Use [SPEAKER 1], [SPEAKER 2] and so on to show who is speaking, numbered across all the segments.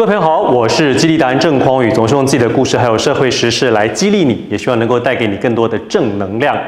[SPEAKER 1] 各位朋友好，我是激励达人郑匡宇，总是用自己的故事还有社会时事来激励你，也希望能够带给你更多的正能量。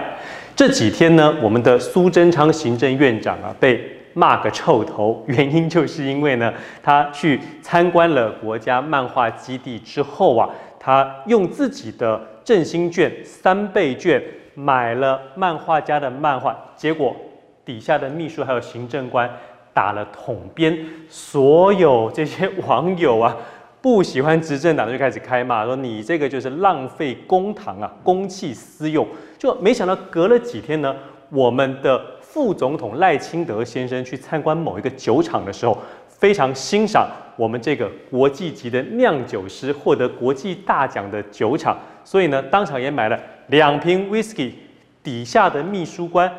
[SPEAKER 1] 这几天呢，我们的苏贞昌行政院长啊被骂个臭头，原因就是因为呢，他去参观了国家漫画基地之后啊，他用自己的振兴券三倍券买了漫画家的漫画，结果底下的秘书还有行政官。打了统编，所有这些网友啊，不喜欢执政党的就开始开骂，说你这个就是浪费公堂啊，公器私用。就没想到隔了几天呢，我们的副总统赖清德先生去参观某一个酒厂的时候，非常欣赏我们这个国际级的酿酒师，获得国际大奖的酒厂，所以呢，当场也买了两瓶 whisky，底下的秘书官。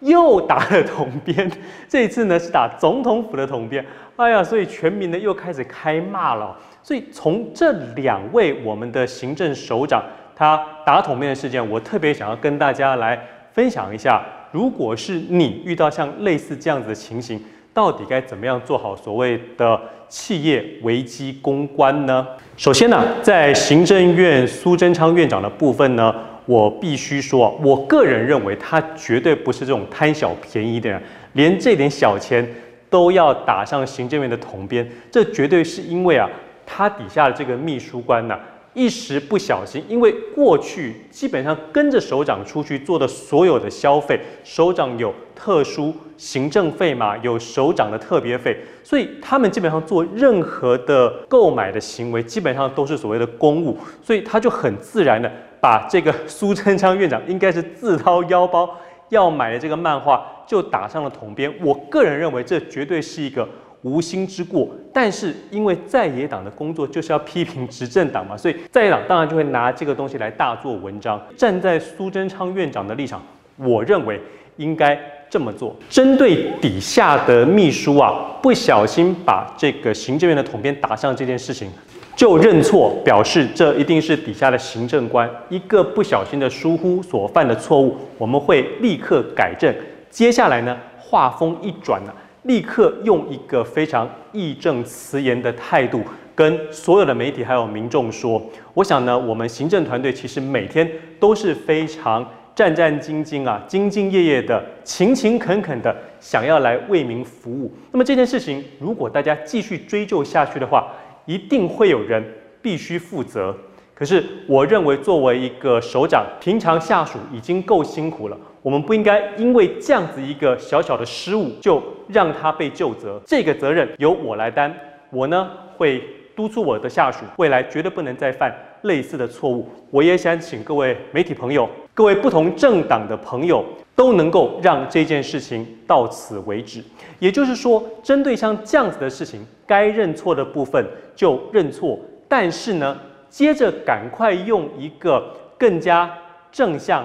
[SPEAKER 1] 又打了统编，这一次呢是打总统府的统编。哎呀，所以全民呢又开始开骂了。所以从这两位我们的行政首长他打统编的事件，我特别想要跟大家来分享一下，如果是你遇到像类似这样子的情形，到底该怎么样做好所谓的企业危机公关呢？首先呢，在行政院苏贞昌院长的部分呢。我必须说，我个人认为他绝对不是这种贪小便宜的人，连这点小钱都要打上行政院的铜边，这绝对是因为啊，他底下的这个秘书官呢、一时不小心，因为过去基本上跟着首长出去做的所有的消费，首长有特殊行政费嘛，有首长的特别费，所以他们基本上做任何的购买的行为，基本上都是所谓的公务，所以他就很自然的。把这个苏贞昌院长应该是自掏腰包要买的这个漫画就打上了统编，我个人认为这绝对是一个无心之过。但是因为在野党的工作就是要批评执政党嘛，所以在野党当然就会拿这个东西来大做文章。站在苏贞昌院长的立场，我认为应该这么做：针对底下的秘书啊，不小心把这个行政院的统编打上这件事情。就认错，表示这一定是底下的行政官一个不小心的疏忽所犯的错误，我们会立刻改正。接下来呢，话锋一转呢，立刻用一个非常义正辞严的态度，跟所有的媒体还有民众说：我想呢，我们行政团队其实每天都是非常战战兢兢啊，兢兢业业的，勤勤恳恳的，想要来为民服务。那么这件事情，如果大家继续追究下去的话，一定会有人必须负责，可是我认为作为一个首长，平常下属已经够辛苦了，我们不应该因为这样子一个小小的失误就让他被就责。这个责任由我来担，我呢会督促我的下属，未来绝对不能再犯类似的错误。我也想请各位媒体朋友，各位不同政党的朋友。都能够让这件事情到此为止，也就是说，针对像这样子的事情，该认错的部分就认错，但是呢，接着赶快用一个更加正向、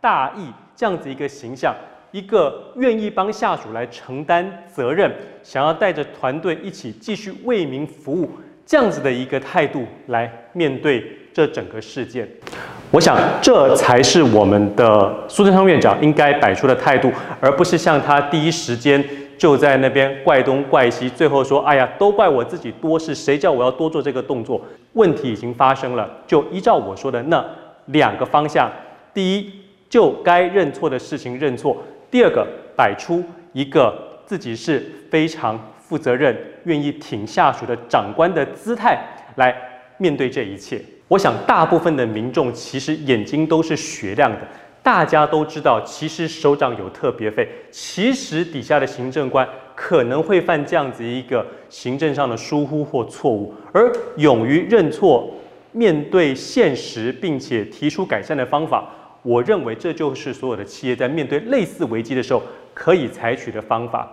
[SPEAKER 1] 大义这样子一个形象，一个愿意帮下属来承担责任，想要带着团队一起继续为民服务这样子的一个态度来面对这整个事件。我想，这才是我们的苏贞昌院长应该摆出的态度，而不是像他第一时间就在那边怪东怪西，最后说：“哎呀，都怪我自己多事，谁叫我要多做这个动作？”问题已经发生了，就依照我说的那两个方向：第一，就该认错的事情认错；第二个，摆出一个自己是非常负责任、愿意挺下属的长官的姿态来面对这一切。我想，大部分的民众其实眼睛都是雪亮的，大家都知道，其实首长有特别费，其实底下的行政官可能会犯这样子一个行政上的疏忽或错误，而勇于认错、面对现实，并且提出改善的方法，我认为这就是所有的企业在面对类似危机的时候可以采取的方法。